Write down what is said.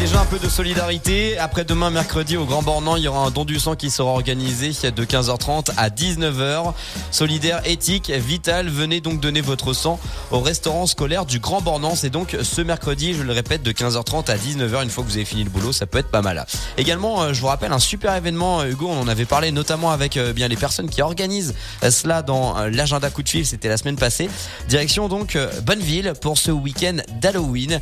Déjà un peu de solidarité, après demain mercredi au Grand Bornand, il y aura un don du sang qui sera organisé de 15h30 à 19h. Solidaire, éthique, vital, venez donc donner votre sang au restaurant scolaire du Grand Bornand. C'est donc ce mercredi, je le répète, de 15h30 à 19h. Une fois que vous avez fini le boulot, ça peut être pas mal. Également, euh, je vous rappelle un super événement, Hugo, on en avait parlé notamment avec euh, bien les personnes qui organisent euh, cela dans l'agenda coup de fil, c'était la semaine passée. Direction donc Bonneville pour ce week-end d'Halloween.